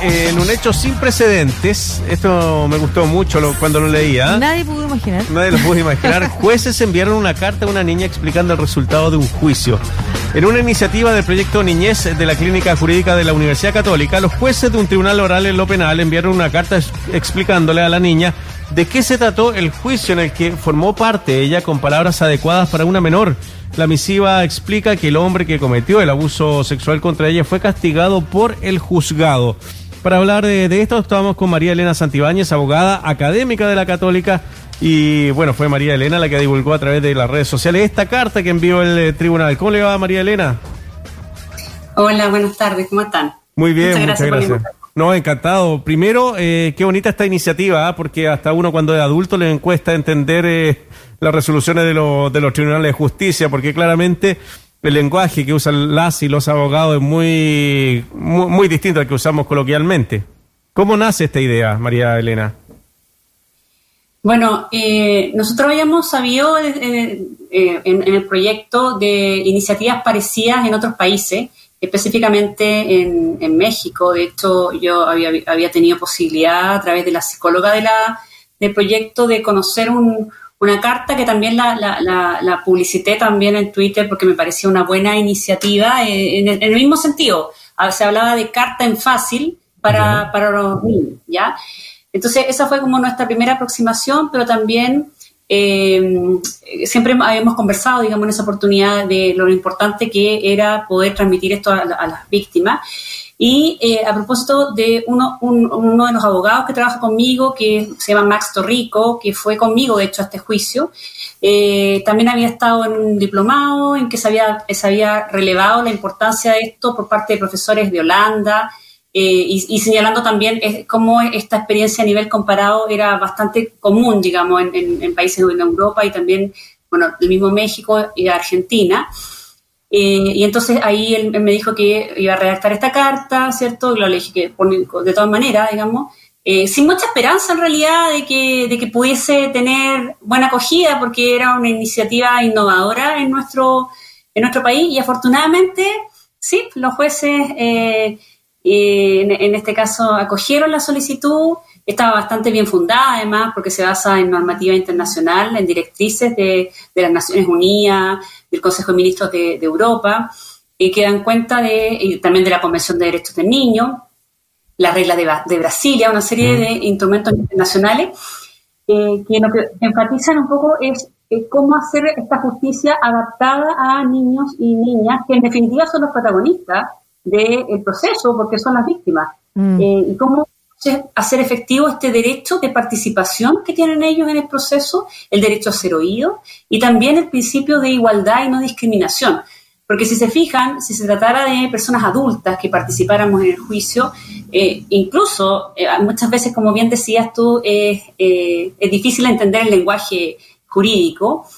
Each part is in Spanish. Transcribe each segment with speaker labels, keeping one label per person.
Speaker 1: En un hecho sin precedentes, esto me gustó mucho lo- cuando lo leía.
Speaker 2: Nadie pudo imaginar.
Speaker 1: Nadie lo pudo imaginar. Jueces enviaron una carta a una niña explicando el resultado de un juicio. En una iniciativa del proyecto Niñez de la Clínica Jurídica de la Universidad Católica, los jueces de un tribunal oral en lo penal enviaron una carta explicándole a la niña de qué se trató el juicio en el que formó parte ella con palabras adecuadas para una menor. La misiva explica que el hombre que cometió el abuso sexual contra ella fue castigado por el juzgado. Para hablar de, de esto estamos con María Elena Santibáñez, abogada académica de la Católica. Y bueno, fue María Elena la que divulgó a través de las redes sociales esta carta que envió el eh, tribunal. ¿Cómo le va, María Elena?
Speaker 3: Hola, buenas tardes, ¿cómo están?
Speaker 1: Muy bien, muchas
Speaker 3: Muchas
Speaker 1: gracias.
Speaker 3: gracias la invitación.
Speaker 1: No, encantado. Primero, eh, qué bonita esta iniciativa, ¿ah? porque hasta uno cuando es adulto le cuesta entender eh, las resoluciones de, los de los tribunales de justicia, porque claramente el lenguaje que usan las y los abogados es muy, muy, muy distinto al que usamos coloquialmente. ¿Cómo nace esta idea, María Elena?
Speaker 3: Bueno, eh, nosotros habíamos sabido eh, eh, en, en el proyecto de iniciativas parecidas en otros países, específicamente en, México. De hecho, yo había, había tenido posibilidad a través de la psicóloga de la, del proyecto de conocer un- una carta que también la, la, la- la publicité también en Twitter porque me parecía una buena iniciativa eh, en, el, en el mismo sentido. Ah, Se hablaba de carta en fácil para, para los niños, ¿ya? Entonces, esa fue como nuestra primera aproximación, pero también eh, siempre habíamos conversado, digamos, en esa oportunidad de lo importante que era poder transmitir esto a, a las víctimas. Y eh, a propósito de uno, un- uno de los abogados que trabaja conmigo, que se llama Max Torrico, que fue conmigo, de hecho, a este juicio, eh, también había estado en un diplomado en que se había, se había relevado la importancia de esto por parte de profesores de Holanda, eh, y, señalando también eh, cómo esta experiencia a nivel comparado era bastante común, digamos, en, en- en países de Europa y también, bueno, el mismo México y Argentina. Eh, y entonces ahí él, me dijo que iba a redactar esta carta, ¿cierto? Lo le dije que de todas maneras, digamos, eh, sin mucha esperanza en realidad de que, de que pudiese tener buena acogida, porque era una iniciativa innovadora en nuestro, en nuestro país y afortunadamente, sí, los jueces eh, eh, en, en este caso acogieron la solicitud, estaba bastante bien fundada además porque se basa en normativa internacional, en directrices de, de las Naciones Unidas, del Consejo de Ministros de, de Europa, eh, que dan cuenta de, y también de la Convención de Derechos del Niño, la regla de, de Brasilia, una serie de instrumentos internacionales eh, que lo que enfatizan un poco es eh, cómo hacer esta justicia adaptada a niños y niñas, que en definitiva son los protagonistas del proceso, porque son las víctimas,
Speaker 2: Mm.
Speaker 3: Eh, y cómo hacer efectivo este derecho de participación que tienen ellos en el proceso, el derecho a ser oído, y también el principio de igualdad y no discriminación. Porque si se fijan, si se tratara de personas adultas que participáramos en el juicio, eh, incluso eh, muchas veces, como bien decías tú, eh, es difícil entender el lenguaje jurídico,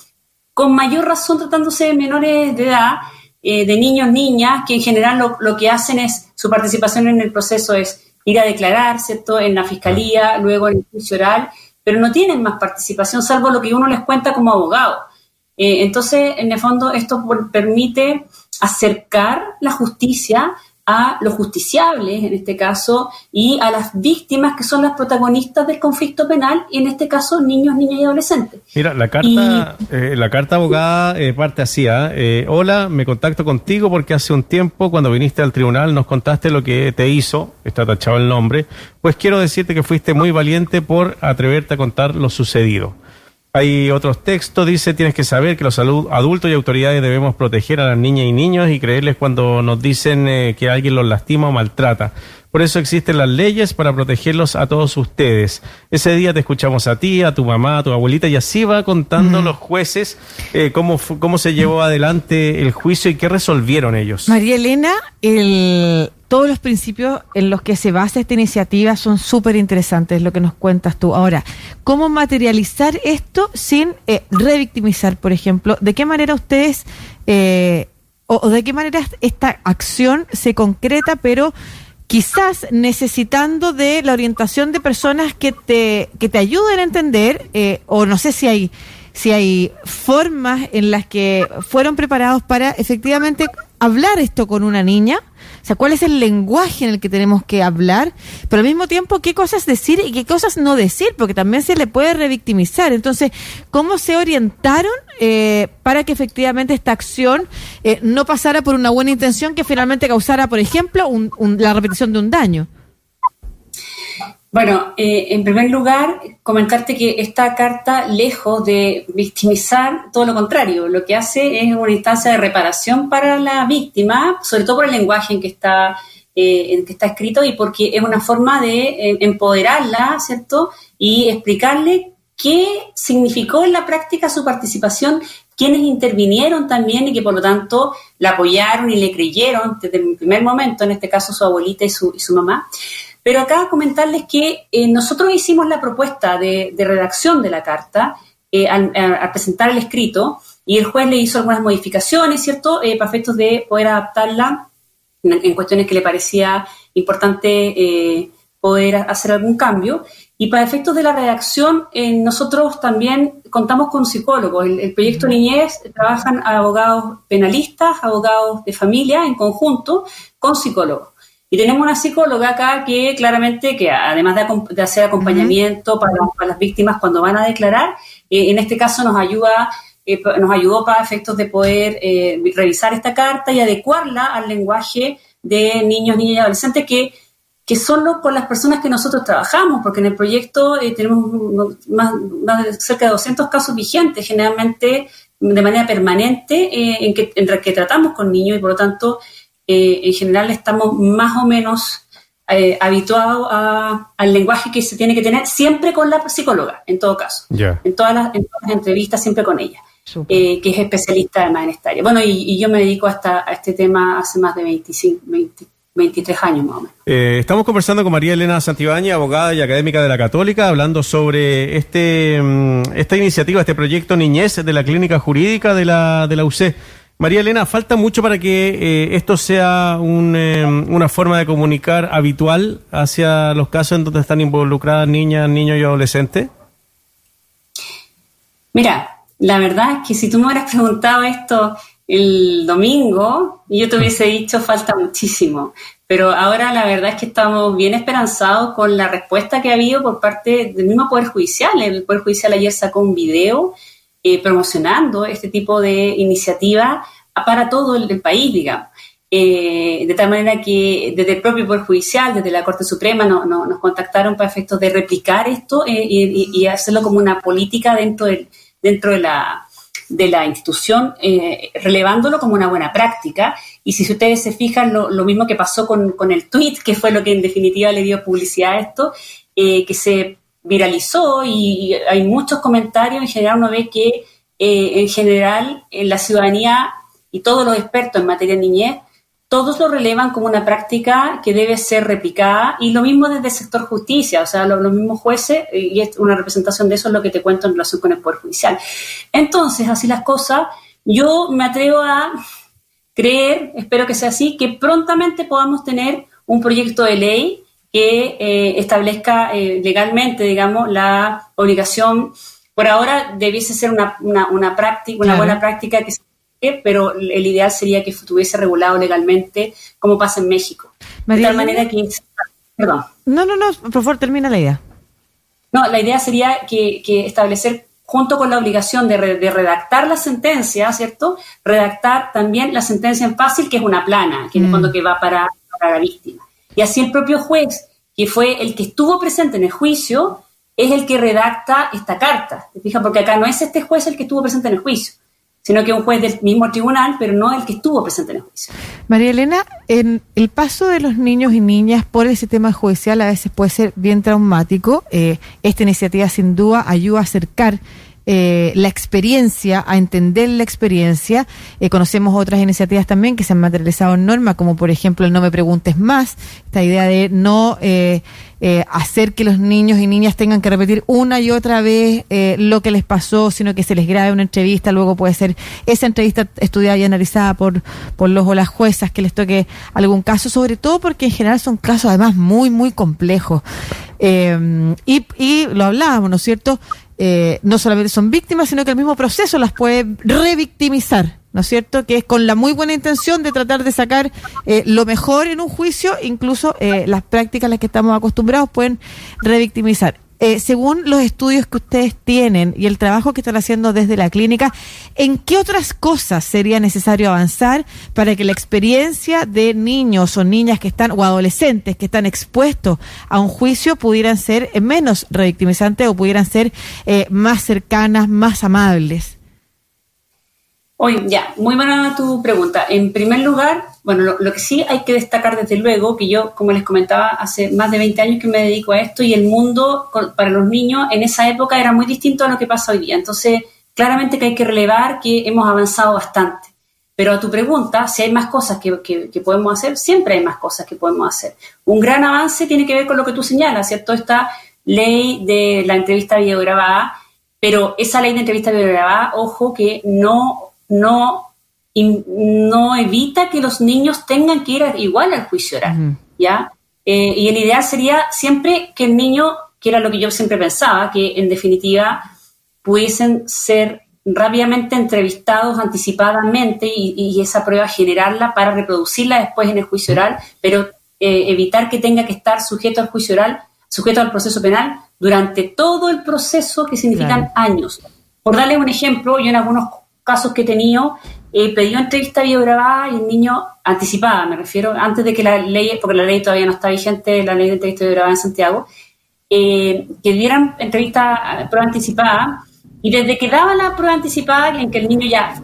Speaker 3: con mayor razón tratándose de menores de edad, eh, de niños, niñas, que en general lo, lo que hacen es, su participación en el proceso es ir a declarar, ¿cierto?, en la fiscalía, luego en el juicio oral, pero no tienen más participación, salvo lo que uno les cuenta como abogado. Eh, entonces, en el fondo, esto permite acercar la justicia a los justiciables, en este caso, y a las víctimas que son las protagonistas del conflicto penal, y en este caso, niños, niñas y adolescentes.
Speaker 1: Mira, la carta, eh, la carta abogada eh, parte así, ¿ah? Eh, hola, me contacto contigo porque hace un tiempo cuando viniste al tribunal nos contaste lo que te hizo, está tachado el nombre, pues quiero decirte que fuiste muy valiente por atreverte a contar lo sucedido. Hay otros textos, dice, tienes que saber que los adultos y autoridades debemos proteger a las niñas y niños y creerles cuando nos dicen eh, que alguien los lastima o maltrata. Por eso existen las leyes para protegerlos a todos ustedes. Ese día te escuchamos a ti, a tu mamá, a tu abuelita y así va contando los jueces eh, cómo, cómo se llevó adelante el juicio y qué resolvieron ellos.
Speaker 2: María Elena, el- todos los principios en los que se basa esta iniciativa son súper interesantes, lo que nos cuentas tú. Ahora, ¿cómo materializar esto sin eh, revictimizar, por ejemplo? ¿De qué manera ustedes, eh, o, o de qué manera esta acción se concreta, pero quizás necesitando de la orientación de personas que te, que te ayuden a entender, eh, o no sé si hay si hay formas en las que fueron preparados para efectivamente hablar esto con una niña O sea, cuál es el lenguaje en el que tenemos que hablar, pero al mismo tiempo qué cosas decir y qué cosas no decir, porque también se le puede revictimizar. Entonces, ¿cómo se orientaron eh, para que efectivamente esta acción eh, no pasara por una buena intención que finalmente causara, por ejemplo, la repetición de un daño?
Speaker 3: Bueno, eh, en primer lugar, comentarte que esta carta, lejos de victimizar, todo lo contrario, lo que hace es una instancia de reparación para la víctima, sobre todo por el lenguaje en que está, eh, en que está escrito y porque es una forma de eh, empoderarla, ¿cierto? Y explicarle qué significó en la práctica su participación, quienes intervinieron también y que por lo tanto la apoyaron y le creyeron desde el primer momento, en este caso su abuelita y su, y su mamá. Pero acá comentarles que eh, nosotros hicimos la propuesta de, redacción de la carta eh, al, presentar el escrito y el juez le hizo algunas modificaciones, ¿cierto?, eh, para efectos de poder adaptarla en, cuestiones que le parecía importante poder hacer algún cambio. Y para efectos de la redacción, nosotros también contamos con psicólogos. El, el proyecto Niñez trabajan abogados penalistas, abogados de familia en conjunto con psicólogos. Y tenemos una psicóloga acá que claramente, que además de, hacer acompañamiento para, las víctimas cuando van a declarar, eh, en este caso nos ayuda, eh, nos ayudó para efectos de poder eh, revisar esta carta y adecuarla al lenguaje de niños, niñas y adolescentes que, que son con las personas que nosotros trabajamos, porque en el proyecto tenemos más, cerca de 200 casos vigentes, generalmente de manera permanente, en, que, en que tratamos con niños y por lo tanto eh, en general estamos más o menos eh, habituados al lenguaje que se tiene que tener, siempre con la psicóloga, en todo caso. En, todas las, entrevistas, siempre con ella, eh, que es especialista además en esta área. Bueno, y, yo me dedico hasta, a este tema hace más de 25, 23 años más o menos.
Speaker 1: estamos conversando con María Elena Santibáñez, abogada y académica de la Católica, hablando sobre este mm, esta iniciativa, este proyecto Niñez de la Clínica Jurídica de la, de la UC. María Elena, ¿falta mucho para que eh, esto sea eh, una forma de comunicar habitual hacia los casos en donde están involucradas niñas, niños y adolescentes?
Speaker 3: Mira, la verdad es que si tú me hubieras preguntado esto el domingo, yo te hubiese dicho falta muchísimo. Pero ahora la verdad es que estamos bien esperanzados con la respuesta que ha habido por parte del mismo Poder Judicial. El Poder Judicial ayer sacó un video eh, promocionando este tipo de iniciativa para todo el, país, digamos. Eh, de tal manera que desde el propio Poder Judicial, desde la Corte Suprema, no, nos contactaron para efectos de replicar esto eh, y, hacerlo como una política dentro, del, dentro de, la, de la institución, relevándolo como una buena práctica. Y si ustedes se fijan, lo, lo mismo que pasó con, con, el tweet, que fue lo que en definitiva le dio publicidad a esto, que se viralizó y hay muchos comentarios, en general uno ve que eh, en general en la ciudadanía y todos los expertos en materia de niñez, todos lo relevan como una práctica que debe ser replicada y lo mismo desde el sector justicia, o sea, los, mismos jueces, y es una representación de eso es lo que te cuento en relación con el Poder Judicial. Entonces, así las cosas, yo me atrevo a creer, espero que sea así, que prontamente podamos tener un proyecto de ley que eh, establezca eh, legalmente, digamos, la obligación. Por ahora debiese ser una, una, práctica, una buena práctica que se pero el ideal sería que estuviese regulado legalmente, como pasa en México. de tal manera que.
Speaker 2: Perdón. No, no, no, por favor, termina la idea.
Speaker 3: No, la idea sería que, establecer, junto con la obligación de, redactar la sentencia, ¿cierto? Redactar también la sentencia en fácil, que es una plana, que en el mm. fondo que va para, para la víctima. Y así el propio juez, que fue el que estuvo presente en el juicio, es el que redacta esta carta. ¿Te fijas? Porque acá no es este juez el que estuvo presente en el juicio, sino que un juez del mismo tribunal, pero no el que estuvo presente en el juicio.
Speaker 2: María Elena, en el paso de los niños y niñas por el sistema judicial a veces puede ser bien traumático. Eh, esta iniciativa sin duda ayuda a acercar eh, la experiencia, a entender la experiencia. Eh, conocemos otras iniciativas también que se han materializado en norma, como por ejemplo el No me preguntes más, esta idea de no eh, hacer que los niños y niñas tengan que repetir una y otra vez lo que les pasó, sino que se les grabe una entrevista, luego puede ser esa entrevista estudiada y analizada por, por los o las juezas que les toque algún caso, sobre todo porque en general son casos además muy, muy complejos. y, y lo hablábamos, ¿no es cierto? Eh, no solamente son víctimas, sino que el mismo proceso las puede revictimizar. ¿no es cierto? Que es con la muy buena intención de tratar de sacar eh, lo mejor en un juicio, incluso eh, las prácticas a las que estamos acostumbrados pueden revictimizar. Eh, según los estudios que ustedes tienen y el trabajo que están haciendo desde la clínica, ¿en qué otras cosas sería necesario avanzar para que la experiencia de niños o niñas que están o adolescentes que están expuestos a un juicio pudieran ser menos revictimizantes o pudieran ser más cercanas, más amables?
Speaker 3: Oye, ya, muy buena tu pregunta. En primer lugar, bueno, lo, que sí hay que destacar desde luego, que yo, como les comentaba, hace más de 20 años que me dedico a esto y el mundo para los niños en esa época era muy distinto a lo que pasa hoy día. Entonces, claramente que hay que relevar que hemos avanzado bastante. Pero a tu pregunta, si hay más cosas que, que, podemos hacer, siempre hay más cosas que podemos hacer. Un gran avance tiene que ver con lo que tú señalas, ¿cierto? Esta ley de la entrevista videograbada, pero esa ley de entrevista videograbada, ojo, que no no, no evita que los niños tengan que ir igual al juicio oral, ¿ya? Eh, y el ideal sería siempre que el niño, que era lo que yo siempre pensaba, que en definitiva pudiesen ser rápidamente entrevistados anticipadamente y, esa prueba generarla para reproducirla después en el juicio oral, pero eh, evitar que tenga que estar sujeto al juicio oral, sujeto al proceso penal durante todo el proceso que significan años. Por darle un ejemplo, yo en algunos casos que he tenido, he pedido entrevista videograbada y el niño anticipada, me refiero, antes de que la ley, porque la ley todavía no está vigente, la ley de entrevista videograbada en Santiago, eh, que dieran entrevista prueba anticipada y desde que daba la prueba anticipada en que el niño ya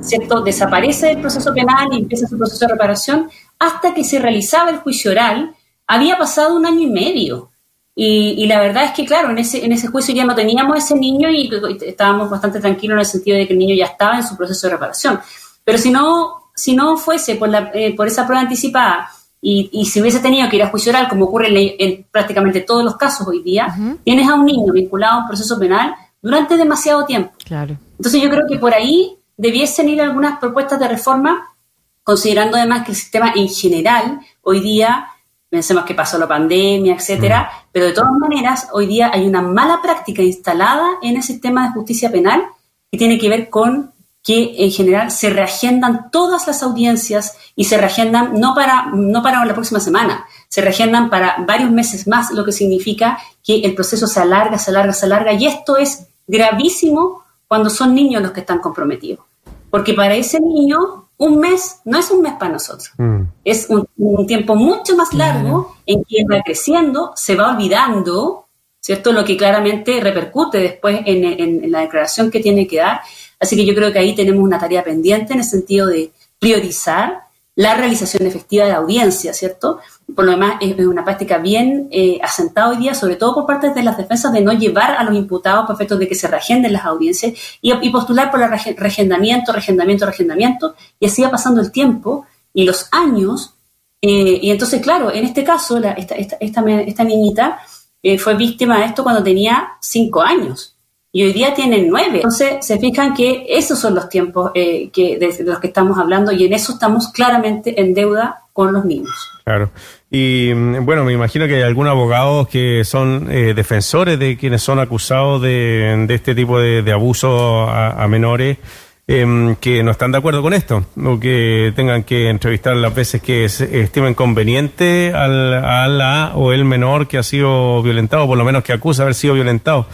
Speaker 3: ¿cierto? desaparece del proceso penal y empieza su proceso de reparación, hasta que se realizaba el juicio oral, había pasado un año y medio. Y, la verdad es que, claro, en ese, en ese juicio ya no teníamos ese niño y, estábamos bastante tranquilos en el sentido de que el niño ya estaba en su proceso de reparación. Pero si no, si no fuese por, la, eh, por esa prueba anticipada y, y, si hubiese tenido que ir a juicio oral, como ocurre en, prácticamente todos los casos hoy día, tienes a un niño vinculado a un proceso penal durante demasiado tiempo.
Speaker 2: Claro.
Speaker 3: Entonces yo creo que por ahí debiesen ir algunas propuestas de reforma, considerando además que el sistema en general hoy día pensemos que pasó la pandemia, etcétera, mm. pero de todas maneras, hoy día hay una mala práctica instalada en el sistema de justicia penal que tiene que ver con que en general se reagendan todas las audiencias y se reagendan no para, no para la próxima semana, se reagendan para varios meses más, lo que significa que el proceso se alarga, se alarga, se alarga, y esto es gravísimo cuando son niños los que están comprometidos. Porque para ese niño un mes no es un mes para nosotros. Mm. Es un, tiempo mucho más largo en que va creciendo, se va olvidando, ¿cierto? Lo que claramente repercute después en, en, la declaración que tiene que dar. Así que yo creo que ahí tenemos una tarea pendiente en el sentido de priorizar la realización efectiva de la audiencia, ¿cierto? Por lo demás, es una práctica bien eh, asentada hoy día, sobre todo por parte de las defensas, de no llevar a los imputados por efecto de que se reagenden las audiencias y, postular por el reagendamiento, reagendamiento, reagendamiento, y así va pasando el tiempo y los años. Eh, y entonces, claro, en este caso, esta, esta, esta, niñita eh, fue víctima de esto cuando tenía cinco años y hoy día tienen nueve. Entonces se fijan que esos son los tiempos eh, que, de, los que estamos hablando y en eso estamos claramente en deuda con los niños.
Speaker 1: Claro. Y mm, bueno, me imagino que hay algunos abogados que son eh, defensores de quienes son acusados de, este tipo de, abuso a, menores. Em, que no están de acuerdo con esto o que tengan que entrevistar las veces que estimen conveniente al, a la o el menor que ha sido violentado, por lo menos que acusa haber sido violentado.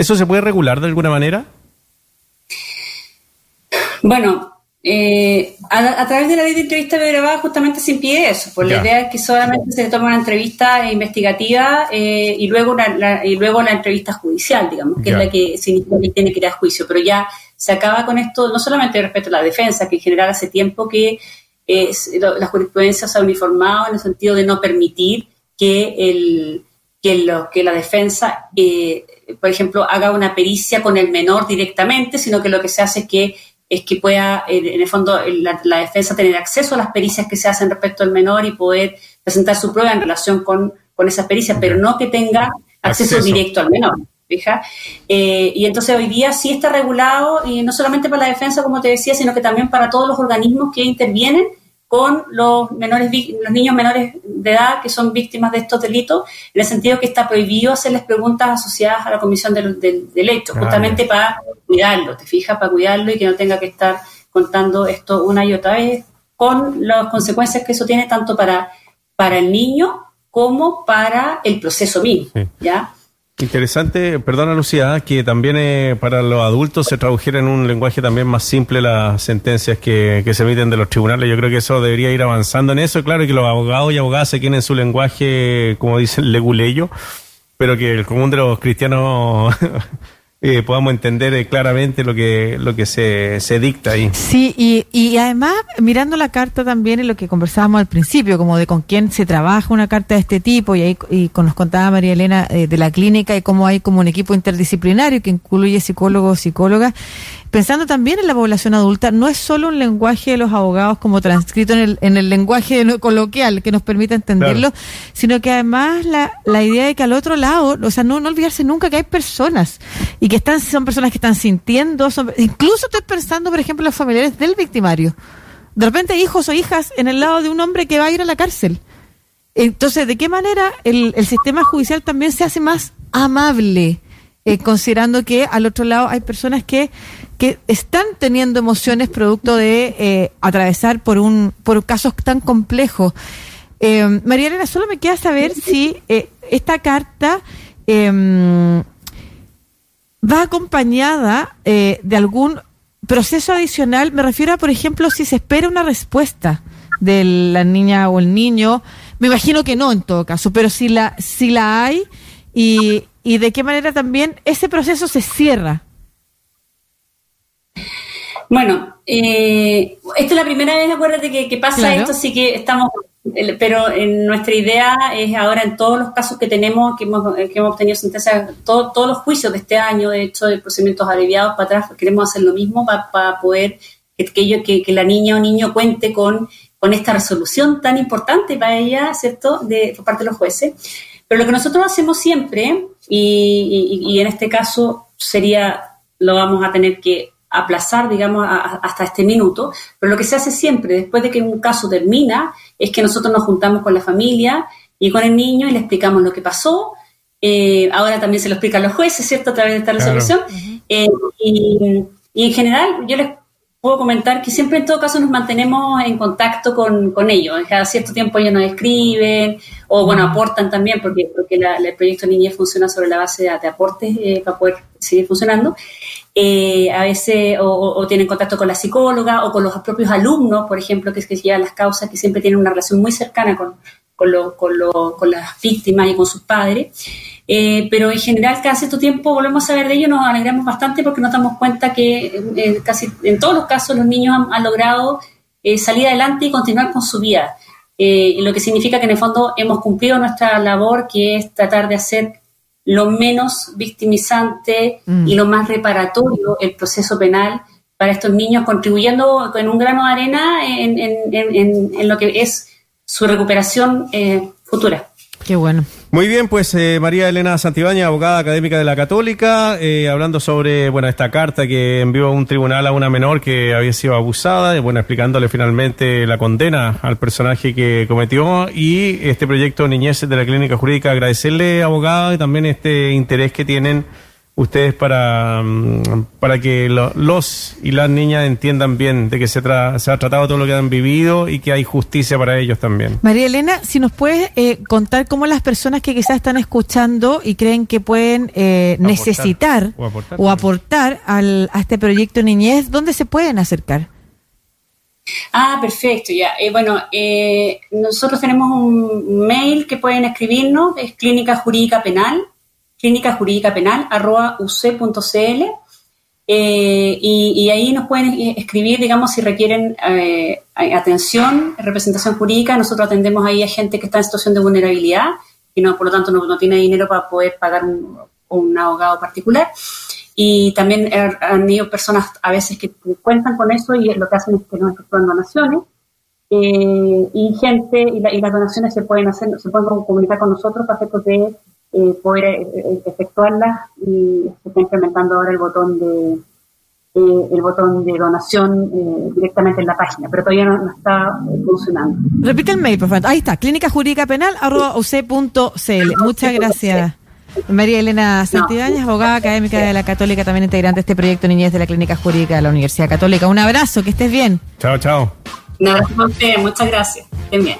Speaker 1: ¿Eso se puede regular de alguna manera?
Speaker 3: Bueno, eh, a, través de la ley de entrevista grabada justamente se impide eso. Pues la idea es que solamente se le toma una entrevista investigativa eh, y luego la, y luego entrevista judicial, digamos, que es la que significa que tiene que ir a juicio. Pero ya se acaba con esto, no solamente respecto a la defensa, que en general hace tiempo que la jurisprudencia se ha uniformado en el sentido de no permitir que el que, lo, que la defensa, eh, por ejemplo, haga una pericia con el menor directamente, sino que lo que se hace es que, es que pueda, eh, en el fondo, la, defensa tener acceso a las pericias que se hacen respecto al menor y poder presentar su prueba en relación con, con esas pericias, pero no que tenga acceso, directo al menor. Fija. Eh, y entonces hoy día sí está regulado, y no solamente para la defensa, como te decía, sino que también para todos los organismos que intervienen con los menores los niños menores de edad que son víctimas de estos delitos, en el sentido que está prohibido hacerles preguntas asociadas a la comisión del, del, hecho, justamente para cuidarlo, te fijas, para cuidarlo y que no tenga que estar contando esto una y otra vez, con las consecuencias que eso tiene tanto para, para el niño como para el proceso mismo, ¿ya?
Speaker 1: Interesante, perdona Lucía, que también eh, para los adultos se tradujera en un lenguaje también más simple las sentencias que, que, se emiten de los tribunales. Yo creo que eso debería ir avanzando en eso. Claro que los abogados y abogadas se quieren su lenguaje, como dicen, leguleyo, pero que el común de los cristianos eh, podamos entender eh, claramente lo que lo que se, se dicta ahí.
Speaker 2: Sí, y, y además mirando la carta también en lo que conversábamos al principio, como de con quién se trabaja una carta de este tipo, y ahí y nos contaba María Elena eh, de la clínica y cómo hay como un equipo interdisciplinario que incluye psicólogos, psicólogas, pensando también en la población adulta, no es solo un lenguaje de los abogados como transcrito en el, en el lenguaje coloquial que nos permita entenderlo, sino que además la, la idea de que al otro lado, o sea, no, no olvidarse nunca que hay personas y que están son personas que están sintiendo, incluso estoy pensando, por ejemplo, los familiares del victimario. De repente hijos o hijas en el lado de un hombre que va a ir a la cárcel. Entonces, ¿de qué manera el, el sistema judicial también se hace más amable? Eh, considerando que al otro lado hay personas que, que están teniendo emociones producto de eh, atravesar por un por casos tan complejos. Eh, María Elena, solo me queda saber si esta carta em, va acompañada de algún proceso adicional. Me refiero a, por ejemplo, si se espera una respuesta de la niña o el niño. Me imagino que no en todo caso, pero si la, si la hay y, y de qué manera también ese proceso se cierra.
Speaker 3: Bueno, eh, esta es la primera vez, acuérdate, que, que pasa esto, así que estamos, pero en nuestra idea es ahora en todos los casos que tenemos, que hemos, que hemos obtenido sentencia, todos los juicios de este año, de hecho, de procedimientos abreviados para atrás, queremos hacer lo mismo para, poder que, que, que, la niña o niño cuente con, con esta resolución tan importante para ella, ¿cierto?, de, por parte de los jueces. Pero lo que nosotros hacemos siempre, y, en este caso sería, lo vamos a tener que aplazar, digamos, hasta este minuto, pero lo que se hace siempre, después de que un caso termina, es que nosotros nos juntamos con la familia y con el niño y le explicamos lo que pasó. Eh, ahora también se lo explican los jueces, ¿cierto?, a través de esta resolución. Eh, y, y, en general, yo les puedo comentar que siempre en todo caso nos mantenemos en contacto con, con ellos. Cada cierto tiempo ellos nos escriben o, bueno, aportan también porque, porque el proyecto Niñez funciona sobre la base de, aportes eh, para poder seguir funcionando. Eh, a veces o, tienen contacto con la psicóloga o con los propios alumnos, por ejemplo, que es que llevan las causas, que siempre tienen una relación muy cercana con, con, lo, con, lo, con las víctimas y con sus padres. Eh, pero en general cada cierto tiempo volvemos a saber de ello, nos alegramos bastante porque nos damos cuenta que eh, casi en todos los casos los niños han, logrado eh, salir adelante y continuar con su vida. lo que significa que en el fondo hemos cumplido nuestra labor, que es tratar de hacer lo menos victimizante mm. y lo más reparatorio el proceso penal para estos niños, contribuyendo con un grano de arena en, en lo que es su recuperación futura.
Speaker 2: Qué bueno.
Speaker 1: Muy bien, pues eh, María Elena Santibáñez, abogada académica de la Católica, eh, hablando sobre bueno esta carta que envió un tribunal a una menor que había sido abusada, y, bueno, explicándole finalmente la condena al personaje que cometió y este proyecto Niñez de la Clínica Jurídica. Agradecerle, abogada, y también este interés que tienen ustedes para, mm, para que los y las niñas entiendan bien de que se, se ha tratado todo lo que han vivido y que hay justicia para ellos también.
Speaker 2: María Elena, si nos puedes eh, contar cómo las personas que quizás están escuchando y creen que pueden eh, necesitar o aportar, al, a este proyecto Niñez, ¿dónde se pueden acercar?
Speaker 3: Ah, perfecto, ya. Eh, bueno, nosotros tenemos un mail que pueden escribirnos, es Clínica Jurídica Penal, clínica jurídica penal arroba uc.cl eh, y, ahí nos pueden escribir, digamos, si requieren eh, atención, representación jurídica. Nosotros atendemos ahí a gente que está en situación de vulnerabilidad y no, por lo tanto no, tiene dinero para poder pagar un, abogado particular. Y también han ido personas a veces que cuentan con eso y lo que hacen es que nos efectúan donaciones. Eh, y gente, y, las donaciones se pueden hacer, se pueden comunicar con nosotros para efectos de eh, poder eh, eh, efectuarlas y se está implementando ahora el botón de el botón de donación directamente en la página, pero todavía no, está funcionando.
Speaker 2: Repite el mail, por favor. Ahí está, clínica jurídica penal. Muchas gracias. María Elena Santibáñez, abogada académica de la Católica, también integrante de este proyecto Niñez de la Clínica Jurídica de la Universidad Católica. Un abrazo, que estés bien.
Speaker 1: Chao, chao.
Speaker 3: Un abrazo a ustedes, muchas gracias. Estén bien.